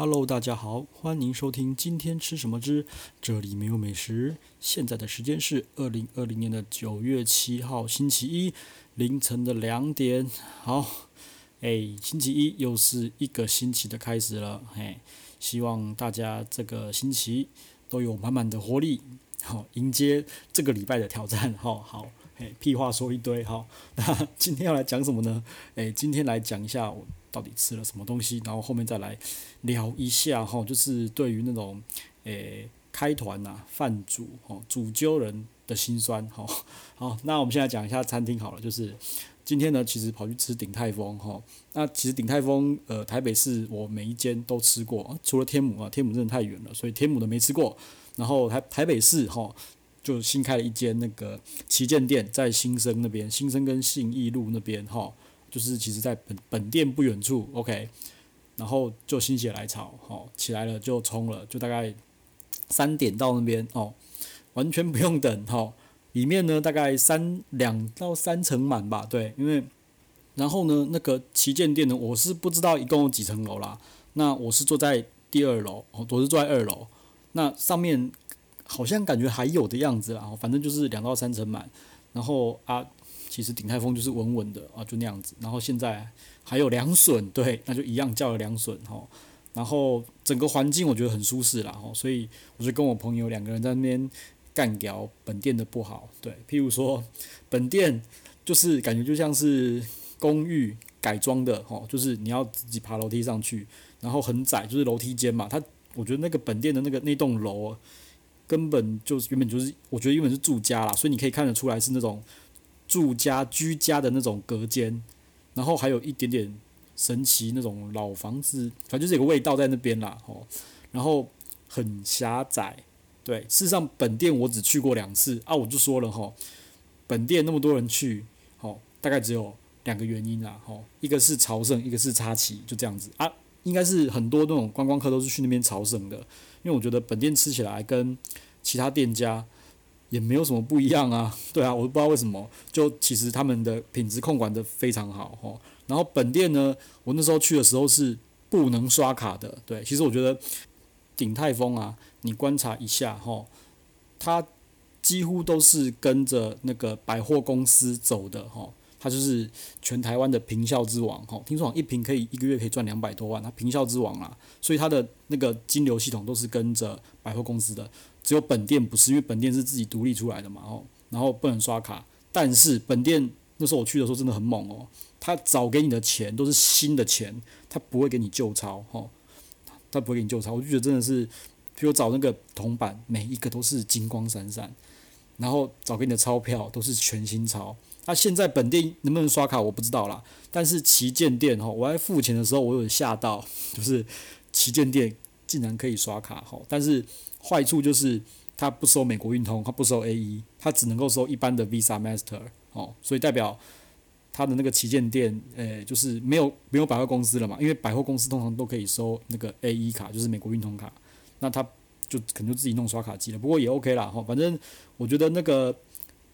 Hello，大家好，欢迎收听今天吃什么之这里没有美食。现在的时间是二零二零年的九月七号星期一凌晨的两点。好，哎，星期一又是一个星期的开始了，嘿，希望大家这个星期都有满满的活力，好迎接这个礼拜的挑战。好好，哎，屁话说一堆，好，那今天要来讲什么呢？哎，今天来讲一下。到底吃了什么东西？然后后面再来聊一下哈，就是对于那种诶开团呐、饭主哦、主揪人的辛酸哈。好，那我们现在讲一下餐厅好了，就是今天呢，其实跑去吃鼎泰丰哈。那其实鼎泰丰呃，台北市我每一间都吃过，除了天母啊，天母真的太远了，所以天母的没吃过。然后台台北市哈，就新开了一间那个旗舰店，在新生那边，新生跟信义路那边哈。就是其实，在本本店不远处，OK，然后就心血来潮，哦，起来了就冲了，就大概三点到那边哦，完全不用等，哈，里面呢大概三两到三层满吧，对，因为然后呢那个旗舰店呢，我是不知道一共有几层楼啦，那我是坐在第二楼，哦，我是坐在二楼，那上面好像感觉还有的样子啦，反正就是两到三层满，然后啊。其实鼎泰丰就是稳稳的啊，就那样子。然后现在还有凉笋，对，那就一样叫了凉笋哈。然后整个环境我觉得很舒适啦哈，所以我就跟我朋友两个人在那边干掉本店的不好。对，譬如说本店就是感觉就像是公寓改装的哈，就是你要自己爬楼梯上去，然后很窄，就是楼梯间嘛。它我觉得那个本店的那个那栋楼根本就原本就是我觉得原本是住家啦，所以你可以看得出来是那种。住家居家的那种隔间，然后还有一点点神奇那种老房子，反正就是有个味道在那边啦，吼，然后很狭窄，对，事实上本店我只去过两次啊，我就说了吼，本店那么多人去，吼，大概只有两个原因啦，吼，一个是朝圣，一个是插旗，就这样子啊，应该是很多那种观光客都是去那边朝圣的，因为我觉得本店吃起来跟其他店家。也没有什么不一样啊，对啊，我不知道为什么，就其实他们的品质控管的非常好哦。然后本店呢，我那时候去的时候是不能刷卡的，对，其实我觉得鼎泰丰啊，你观察一下吼，它几乎都是跟着那个百货公司走的吼，它就是全台湾的平效之王吼，听说一平可以一个月可以赚两百多万，它平效之王啊，所以它的那个金流系统都是跟着百货公司的。只有本店不是，因为本店是自己独立出来的嘛，哦，然后不能刷卡。但是本店那时候我去的时候真的很猛哦，他找给你的钱都是新的钱，他不会给你旧钞，哦，他不会给你旧钞。我就觉得真的是，比如找那个铜板，每一个都是金光闪闪，然后找给你的钞票都是全新钞。那现在本店能不能刷卡我不知道啦，但是旗舰店哈，我在付钱的时候我有吓到，就是旗舰店竟然可以刷卡哈，但是。坏处就是它不收美国运通，它不收 AE，它只能够收一般的 Visa、Master 哦，所以代表它的那个旗舰店，诶、就是没有没有百货公司了嘛，因为百货公司通常都可以收那个 AE 卡，就是美国运通卡，那他就可能就自己弄刷卡机了，不过也 OK 啦，哈，反正我觉得那个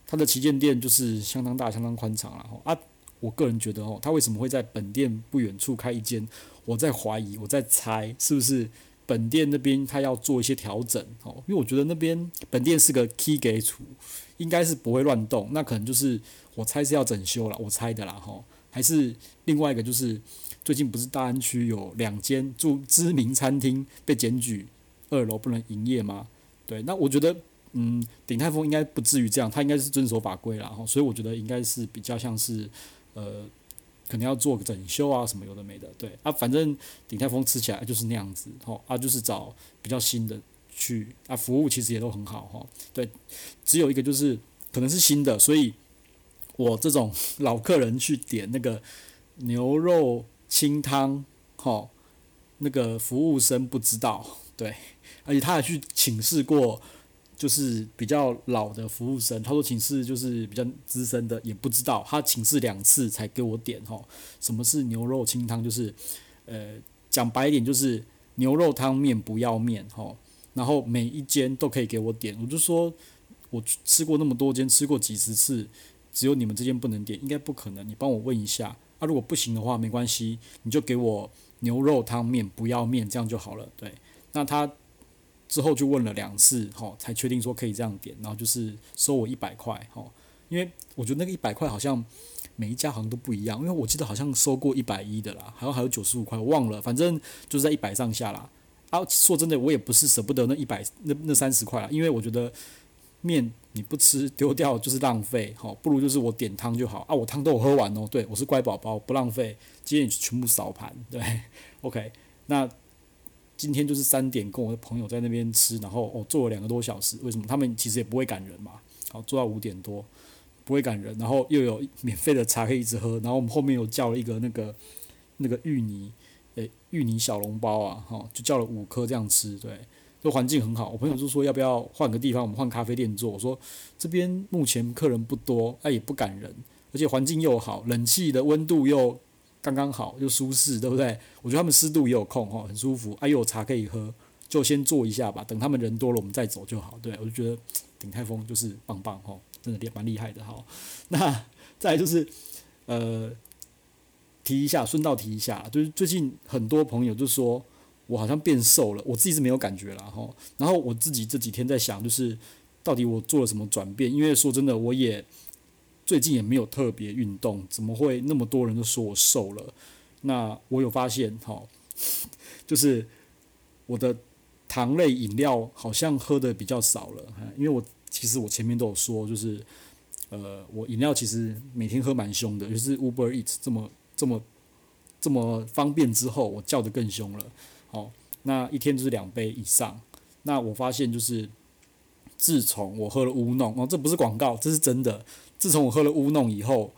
它的旗舰店就是相当大、相当宽敞了，哈啊，我个人觉得哦，他为什么会在本店不远处开一间？我在怀疑，我在猜，是不是？本店那边他要做一些调整哦，因为我觉得那边本店是个 key 给处，应该是不会乱动，那可能就是我猜是要整修了，我猜的啦哈，还是另外一个就是最近不是大安区有两间着知名餐厅被检举二楼不能营业吗？对，那我觉得嗯，鼎泰丰应该不至于这样，他应该是遵守法规啦，所以我觉得应该是比较像是呃。可能要做个整修啊，什么有的没的，对啊，反正鼎泰丰吃起来就是那样子，吼啊，就是找比较新的去啊，服务其实也都很好，吼，对，只有一个就是可能是新的，所以我这种老客人去点那个牛肉清汤，吼，那个服务生不知道，对，而且他还去请示过。就是比较老的服务生，他说寝室就是比较资深的，也不知道他请示两次才给我点吼。什么是牛肉清汤？就是，呃，讲白一点就是牛肉汤面不要面吼。然后每一间都可以给我点，我就说我吃过那么多间，吃过几十次，只有你们这间不能点，应该不可能。你帮我问一下，啊，如果不行的话没关系，你就给我牛肉汤面不要面，这样就好了。对，那他之后就问了两次，吼，才确定说可以这样点，然后就是收我一百块，吼，因为我觉得那个一百块好像每一家好像都不一样，因为我记得好像收过一百一的啦，好像还有九十五块，忘了，反正就是在一百上下啦。啊，说真的，我也不是舍不得那一百那那三十块啦，因为我觉得面你不吃丢掉就是浪费，吼，不如就是我点汤就好啊，我汤都有喝完哦，对，我是乖宝宝，不浪费。今天全部扫盘，对，OK。那今天就是三点，跟我的朋友在那边吃，然后哦坐了两个多小时。为什么？他们其实也不会赶人嘛。好，坐到五点多，不会赶人，然后又有免费的茶可以一直喝。然后我们后面又叫了一个那个那个芋泥，诶，芋泥小笼包啊，哈，就叫了五颗这样吃。对，这环境很好。我朋友就说要不要换个地方，我们换咖啡店坐。我说这边目前客人不多，哎，也不赶人，而且环境又好，冷气的温度又。刚刚好又舒适，对不对？我觉得他们湿度也有空哈，很舒服。哎，又有茶可以喝，就先坐一下吧。等他们人多了，我们再走就好。对，我就觉得鼎泰丰就是棒棒哈，真的蛮厉害的哈。那再就是呃，提一下，顺道提一下，就是最近很多朋友就说我好像变瘦了，我自己是没有感觉了哈。然后我自己这几天在想，就是到底我做了什么转变？因为说真的，我也。最近也没有特别运动，怎么会那么多人都说我瘦了？那我有发现，哈，就是我的糖类饮料好像喝的比较少了，因为我其实我前面都有说，就是呃，我饮料其实每天喝蛮凶的，就是 Uber Eat 这么这么这么方便之后，我叫的更凶了，好，那一天就是两杯以上。那我发现就是自从我喝了乌弄，哦，这不是广告，这是真的。自从我喝了乌弄以后，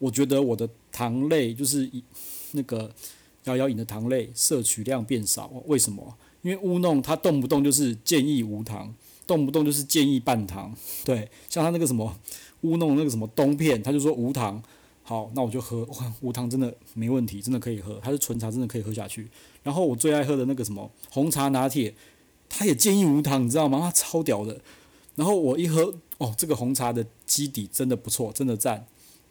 我觉得我的糖类就是那个摇摇饮的糖类摄取量变少。为什么？因为乌弄它动不动就是建议无糖，动不动就是建议半糖。对，像它那个什么乌弄那个什么冬片，他就说无糖。好，那我就喝，哇，无糖真的没问题，真的可以喝。它是纯茶，真的可以喝下去。然后我最爱喝的那个什么红茶拿铁，它也建议无糖，你知道吗？它超屌的。然后我一喝。哦，这个红茶的基底真的不错，真的赞。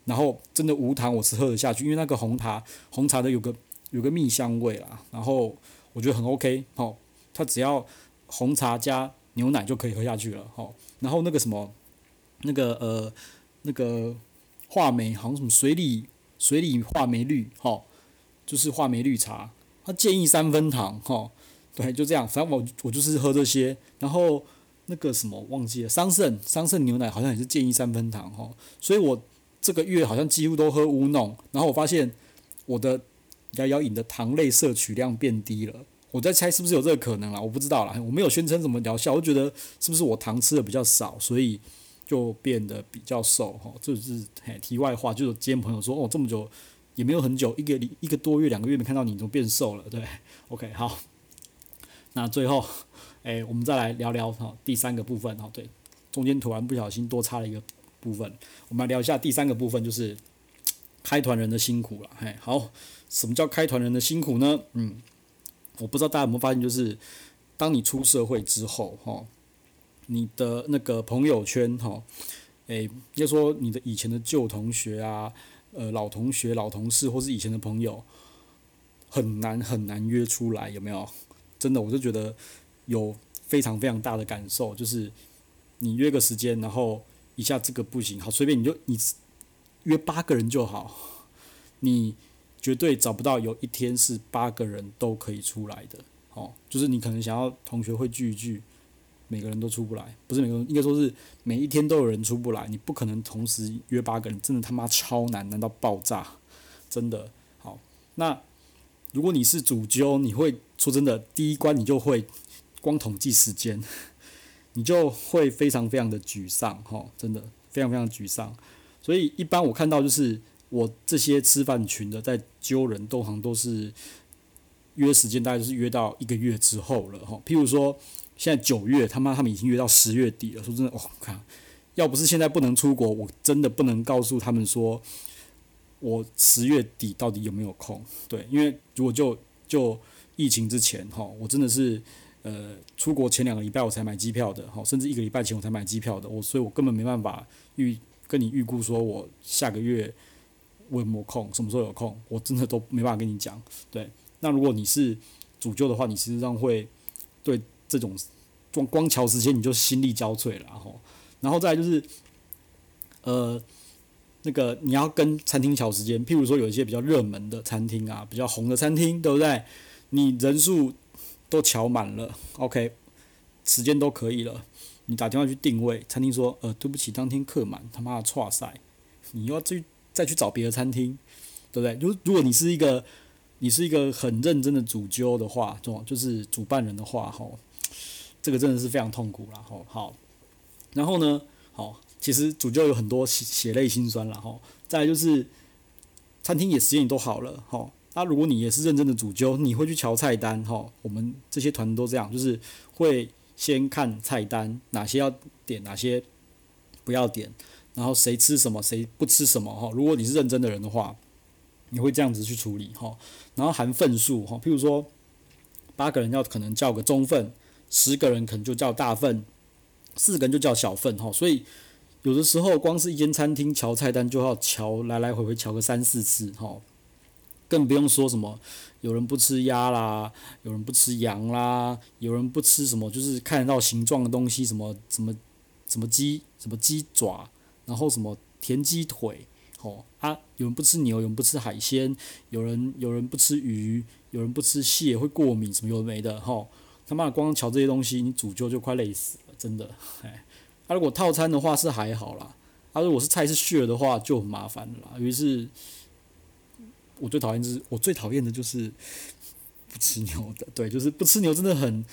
然后真的无糖，我是喝得下去，因为那个红茶，红茶的有个有个蜜香味啦。然后我觉得很 OK，哦，它只要红茶加牛奶就可以喝下去了，哦。然后那个什么，那个呃，那个话梅，好像什么水里水里话梅绿，哦，就是话梅绿茶，它建议三分糖，哦，对，就这样。反正我我就是喝这些，然后。那个什么忘记了，桑葚桑葚牛奶好像也是建议三分糖哈，所以我这个月好像几乎都喝乌弄，然后我发现我的摇摇饮的糖类摄取量变低了，我在猜是不是有这个可能啊？我不知道啦，我没有宣称什么疗效，我觉得是不是我糖吃的比较少，所以就变得比较瘦哈，这是嘿题外话，就是今天朋友说哦这么久也没有很久，一个一个多月两个月没看到你，怎么变瘦了？对，OK 好，那最后。诶，我们再来聊聊哈，第三个部分哈，对，中间突然不小心多插了一个部分，我们来聊一下第三个部分，就是开团人的辛苦了。嘿，好，什么叫开团人的辛苦呢？嗯，我不知道大家有没有发现，就是当你出社会之后哈，你的那个朋友圈哈，诶，要说你的以前的旧同学啊，呃，老同学、老同事或是以前的朋友，很难很难约出来，有没有？真的，我就觉得。有非常非常大的感受，就是你约个时间，然后一下这个不行，好随便你就你约八个人就好，你绝对找不到有一天是八个人都可以出来的，哦，就是你可能想要同学会聚一聚，每个人都出不来，不是每个人，应该说是每一天都有人出不来，你不可能同时约八个人，真的他妈超难，难到爆炸，真的好。那如果你是主揪，你会说真的，第一关你就会。光统计时间，你就会非常非常的沮丧，哈，真的非常非常沮丧。所以一般我看到就是我这些吃饭群的在揪人，通常都是约时间，大概就是约到一个月之后了，哈。譬如说现在九月，他妈他们已经约到十月底了。说真的，哦，看，要不是现在不能出国，我真的不能告诉他们说我十月底到底有没有空。对，因为如果就就疫情之前，哈，我真的是。呃，出国前两个礼拜我才买机票的，好，甚至一个礼拜前我才买机票的，我所以我根本没办法预跟你预估说我下个月我有没有空，什么时候有空，我真的都没办法跟你讲。对，那如果你是主揪的话，你实际上会对这种光光乔时间你就心力交瘁了，然后，然后再就是，呃，那个你要跟餐厅乔时间，譬如说有一些比较热门的餐厅啊，比较红的餐厅，对不对？你人数都瞧满了，OK，时间都可以了，你打电话去定位，餐厅说，呃，对不起，当天客满，他妈的剉赛，你要去再去找别的餐厅，对不对？如如果你是一个你是一个很认真的主揪的话，这种就是主办人的话，吼，这个真的是非常痛苦了，吼。好，然后呢，好，其实主揪有很多血血泪辛酸了，吼。再就是餐厅也时间都好了，吼。那如果你也是认真的主揪，你会去瞧菜单，哈。我们这些团都这样，就是会先看菜单，哪些要点，哪些不要点，然后谁吃什么，谁不吃什么，哈。如果你是认真的人的话。你会这样子去处理哈，然后含份数哈，譬如说八个人要可能叫个中份，十个人可能就叫大份，四个人就叫小份哈，所以有的时候光是一间餐厅瞧菜单就要瞧来来回回瞧个三四次哈，更不用说什么有人不吃鸭啦，有人不吃羊啦，有人不吃什么就是看得到形状的东西，什么什么什么鸡什么鸡爪，然后什么田鸡腿。哦啊，有人不吃牛，有人不吃海鲜，有人有人不吃鱼，有人不吃蟹，会过敏，什么有的没的，吼，他妈的光瞧这些东西，你主就就快累死了，真的，哎，啊，如果套餐的话是还好啦，啊，如果是菜是血的话就很麻烦了啦。于是，我最讨厌就是我最讨厌的就是不吃牛的，对，就是不吃牛真的很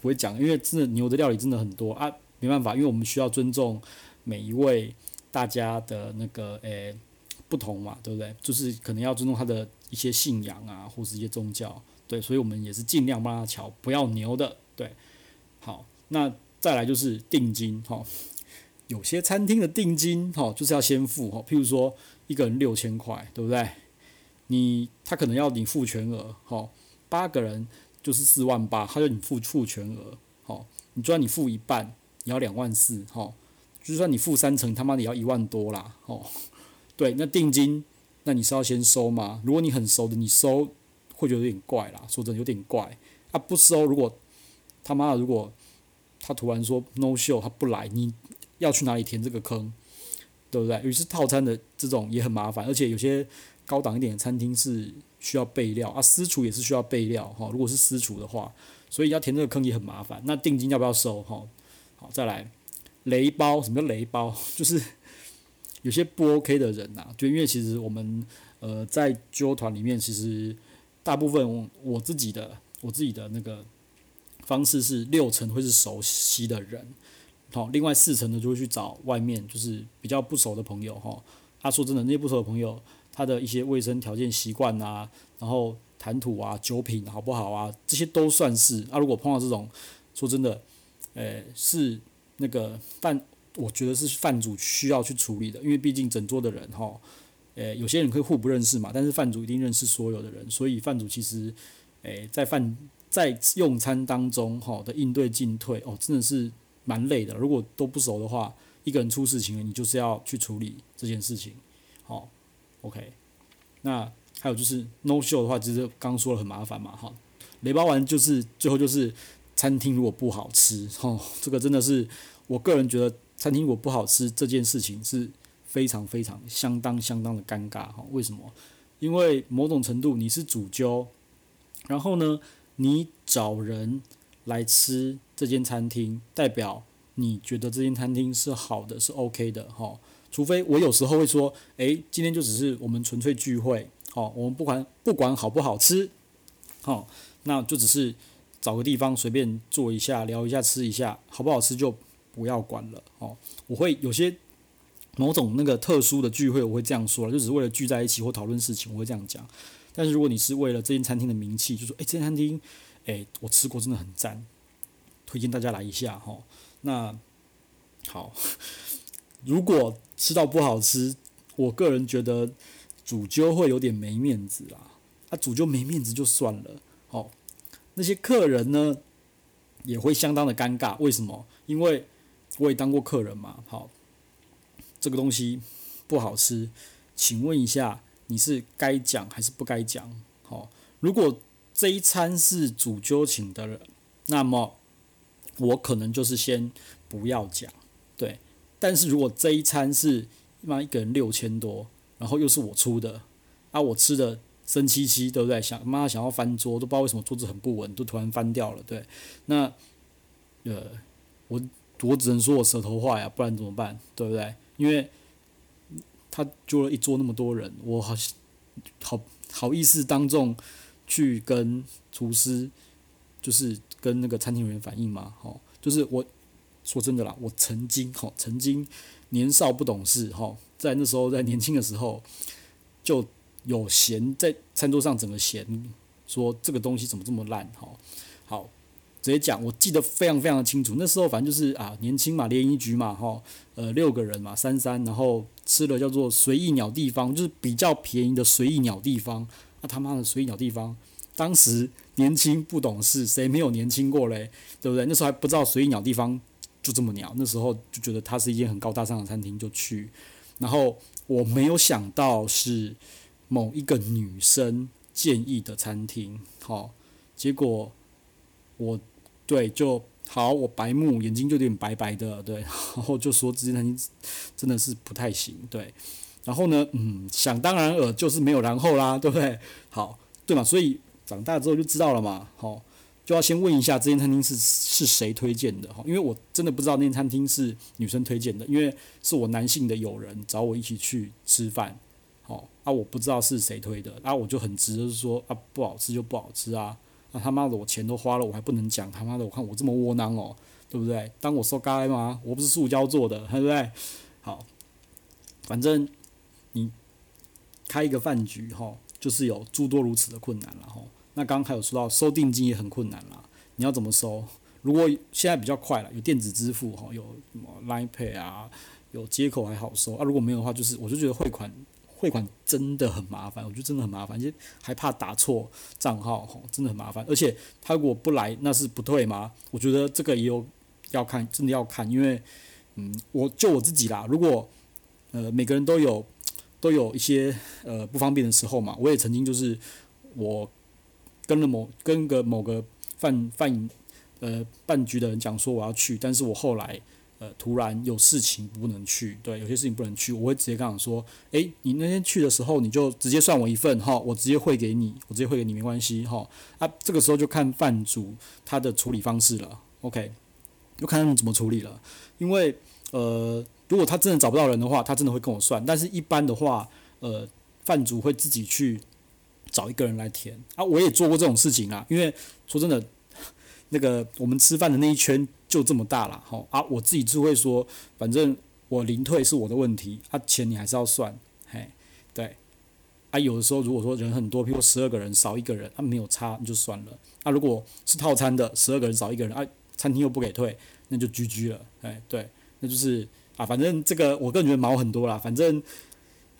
不会讲，因为真的牛的料理真的很多啊，没办法，因为我们需要尊重每一位。大家的那个诶、不同嘛，对不对？就是可能要尊重他的一些信仰啊，或是一些宗教，对，所以我们也是尽量帮他乔，不要牛的，对。好，那再来就是定金，哈，有些餐厅的定金，哈，就是要先付，哈，譬如说一个人六千块，对不对？你他可能要你付全额，哈，八个人就是四万八，他就你付付全额，好，你就算你付一半，你要两万四，好。就算你付三成，他妈的要一万多啦，哦，对，那定金，那你是要先收吗？如果你很熟的，你收会觉得有点怪啦，说真的有点怪。啊，不收，如果他妈的，如果他突然说 no show，他不来，你要去哪里填这个坑，对不对？于是套餐的这种也很麻烦，而且有些高档一点的餐厅是需要备料啊，私厨也是需要备料哈。如果是私厨的话，所以要填这个坑也很麻烦。那定金要不要收？哈，好，再来。雷包，什么叫雷包？就是有些不 OK 的人呐、啊，就因为其实我们呃在揪团里面，其实大部分我，我自己的我自己的那个方式是六成会是熟悉的人，好，另外四成呢就会去找外面就是比较不熟的朋友哈。他说真的，那些不熟的朋友，他的一些卫生条件习惯啊，然后谈吐啊、酒品好不好啊，这些都算是。啊，如果碰到这种，说真的，诶是。那个饭，我觉得是饭主需要去处理的，因为毕竟整桌的人哈，诶，有些人可以互不认识嘛，但是饭主一定认识所有的人，所以饭主其实，诶，在饭在用餐当中哈的应对进退哦，真的是蛮累的。如果都不熟的话，一个人出事情了，你就是要去处理这件事情，好，OK。那还有就是 no show 的话，其实刚刚说了很麻烦嘛，哈，雷包完就是最后就是。餐厅如果不好吃，哦，这个真的是我个人觉得，餐厅如果不好吃这件事情是非常非常相当相当的尴尬，哈，为什么？因为某种程度你是主揪，然后呢，你找人来吃这间餐厅，代表你觉得这间餐厅是好的，是 OK 的，哈。除非我有时候会说，诶，今天就只是我们纯粹聚会，哦，我们不管不管好不好吃，好，那就只是。找个地方随便坐一下，聊一下，吃一下，好不好吃就不要管了哦。我会有些某种那个特殊的聚会，我会这样说了，就只是为了聚在一起或讨论事情，我会这样讲。但是如果你是为了这间餐厅的名气，就说诶，这间餐厅，诶，我吃过真的很赞，推荐大家来一下哈。那好，如果吃到不好吃，我个人觉得主揪会有点没面子啦。啊，主揪没面子就算了，好。那些客人呢，也会相当的尴尬。为什么？因为我也当过客人嘛。好，这个东西不好吃，请问一下，你是该讲还是不该讲？好，如果这一餐是主揪请的人，那么我可能就是先不要讲，对。但是如果这一餐是妈一个人六千多，然后又是我出的，啊，我吃的生七七，对不对？想妈想要翻桌，都不知道为什么桌子很不稳，都突然翻掉了，对。那呃，我我只能说我舌头坏呀，不然怎么办？对不对？因为他就了一桌那么多人，我好好好意思当众去跟厨师，就是跟那个餐厅人员反映嘛，吼，就是我说真的啦，我曾经哈，曾经年少不懂事，哈，在那时候在年轻的时候就有嫌在餐桌上整个嫌说这个东西怎么这么烂，哈，好，直接讲，我记得非常非常的清楚，那时候反正就是啊年轻嘛，联谊局嘛，哈，呃六个人嘛，三三，然后吃了叫做随意鸟地方，就是比较便宜的随意鸟地方。那、他妈的随意鸟地方，当时年轻不懂事，谁没有年轻过嘞？对不对？那时候还不知道随意鸟地方就这么鸟，那时候就觉得它是一间很高大上的餐厅，就去。然后我没有想到是某一个女生建议的餐厅，好，结果我对就好，我白目，眼睛就有点白白的，对，然后就说这间餐厅真的是不太行，对。然后呢，嗯，想当然尔就是没有然后啦，对不对？好，对嘛，所以长大之后就知道了嘛，好，就要先问一下这间餐厅是是谁推荐的哈，因为我真的不知道那间餐厅是女生推荐的，因为是我男性的友人找我一起去吃饭，好，啊，我不知道是谁推的，啊，我就很直就是说啊，不好吃就不好吃啊，啊他妈的我钱都花了，我还不能讲，他妈的我看我这么窝囊哦，对不对？当我说该吗？我不是塑胶做的，对不对？好，反正。你开一个饭局哈，就是有诸多如此的困难了哈。那刚刚还有说到收定金也很困难啦，你要怎么收？如果现在比较快了，有电子支付哈，有什么 Line Pay 啊，有接口还好收啊。如果没有的话，就是我就觉得汇款汇款真的很麻烦，我觉得真的很麻烦，就还怕打错账号哈，真的很麻烦。而且他如果不来，那是不退吗？我觉得这个也有要看，真的要看，因为嗯，我就我自己啦，如果呃每个人都有。都有一些呃不方便的时候嘛，我也曾经就是我跟了某跟个某个饭饭呃饭局的人讲说我要去，但是我后来呃突然有事情不能去，对，有些事情不能去，我会直接跟他说，诶，你那天去的时候你就直接算我一份哈，我直接汇给你，我直接汇给你没关系哈，啊这个时候就看饭主他的处理方式了，OK，就看他们怎么处理了，因为呃。如果他真的找不到人的话，他真的会跟我算。但是一般的话，呃，饭主会自己去找一个人来填啊。我也做过这种事情啊。因为说真的，那个我们吃饭的那一圈就这么大了，吼啊，我自己就会说，反正我零退是我的问题，啊，钱你还是要算，嘿，对，啊，有的时候如果说人很多，比如十二个人少一个人，啊，没有差你就算了。啊，如果是套餐的，十二个人少一个人，啊，餐厅又不给退，那就 GG 了，哎，对，那就是。啊，反正这个我个人觉得毛很多啦。反正，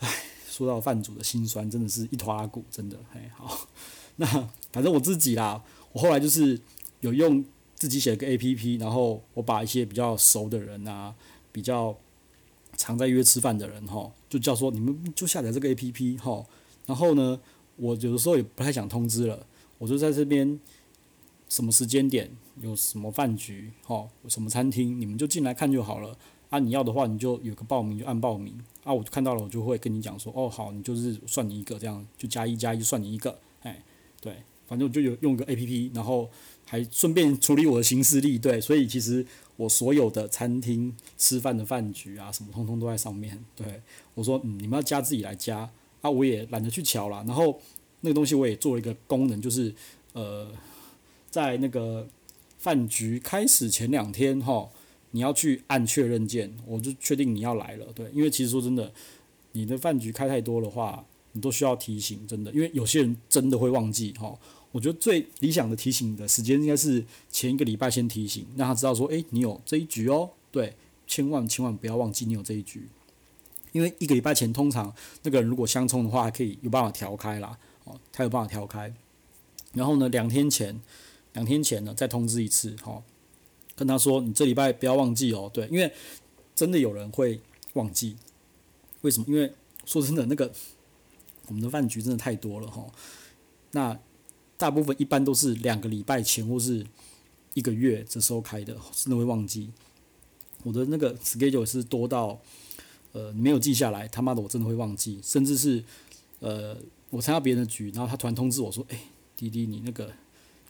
唉，说到饭主的心酸，真的是一拖拉库，真的。嘿，好，那反正我自己啦，我后来就是有用自己写个 APP，然后我把一些比较熟的人啊，比较常在约吃饭的人哈，就叫说你们就下载这个 APP 哈。然后呢，我有的时候也不太想通知了，我就在这边什么时间点有什么饭局哈，什么餐厅，你们就进来看就好了。啊，你要的话，你就有个报名，就按报名。啊，我看到了，我就会跟你讲说，哦，好，你就是算你一个，这样就加一加一算你一个，哎，对，反正我就有用个 APP，然后还顺便处理我的行事历，对，所以其实我所有的餐厅吃饭的饭局啊，什么通通都在上面。对，我说，嗯，你们要加自己来加，啊，我也懒得去瞧了。然后那个东西我也做了一个功能，就是呃，在那个饭局开始前两天，哈。你要去按确认键，我就确定你要来了。对，因为其实说真的，你的饭局开太多的话，你都需要提醒，真的，因为有些人真的会忘记哈。我觉得最理想的提醒的时间应该是前一个礼拜先提醒，让他知道说，诶，你有这一局哦。对，千万千万不要忘记你有这一局，因为一个礼拜前通常那个人如果相冲的话，可以有办法调开啦，哦，他有办法调开。然后呢，两天前，两天前呢再通知一次，哈。跟他说：“你这礼拜不要忘记哦，对，因为真的有人会忘记。为什么？因为说真的，那个我们的饭局真的太多了哈。那大部分一般都是两个礼拜前或是一个月这时候开的，真的会忘记。我的那个 schedule 是多到，呃，没有记下来，他妈的我真的会忘记，甚至是，呃，我参加别人的局，然后他突然通知我说，哎，弟弟你那个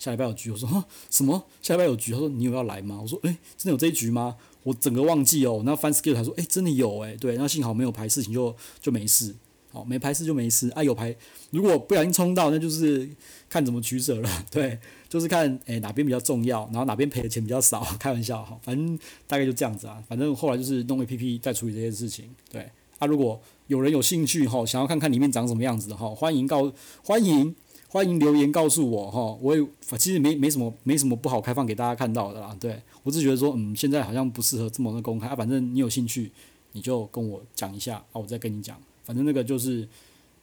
下礼拜有局，我说什么下礼拜有局？他说你有要来吗？我说哎，真的有这一局吗？我整个忘记哦，然后翻 schedule 他说哎真的有哎，对，那幸好没有排事情就就没事。好，没排事就没事啊，有排，如果不小心冲到，那就是看怎么取舍了。对，就是看诶、哪边比较重要，然后哪边赔的钱比较少。开玩笑哈，反正大概就这样子啊。反正后来就是弄 APP 在处理这些事情。对，啊，如果有人有兴趣哈，想要看看里面长什么样子的哈，欢迎告欢迎欢迎留言告诉我哈。我也其实没没什么没什么不好开放给大家看到的啦。对，我只觉得说嗯，现在好像不适合这么的公开啊。反正你有兴趣，你就跟我讲一下啊，我再跟你讲。反正那个就是，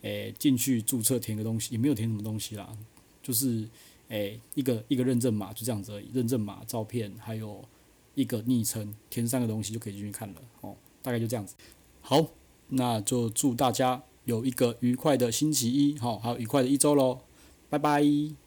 诶、进去注册填个东西，也没有填什么东西啦，就是，诶、一个一个认证码，就这样子，认证码、照片，还有一个昵称，填三个东西就可以进去看了，哦，大概就这样子。好，那就祝大家有一个愉快的星期一，好，还有愉快的一周喽，拜拜。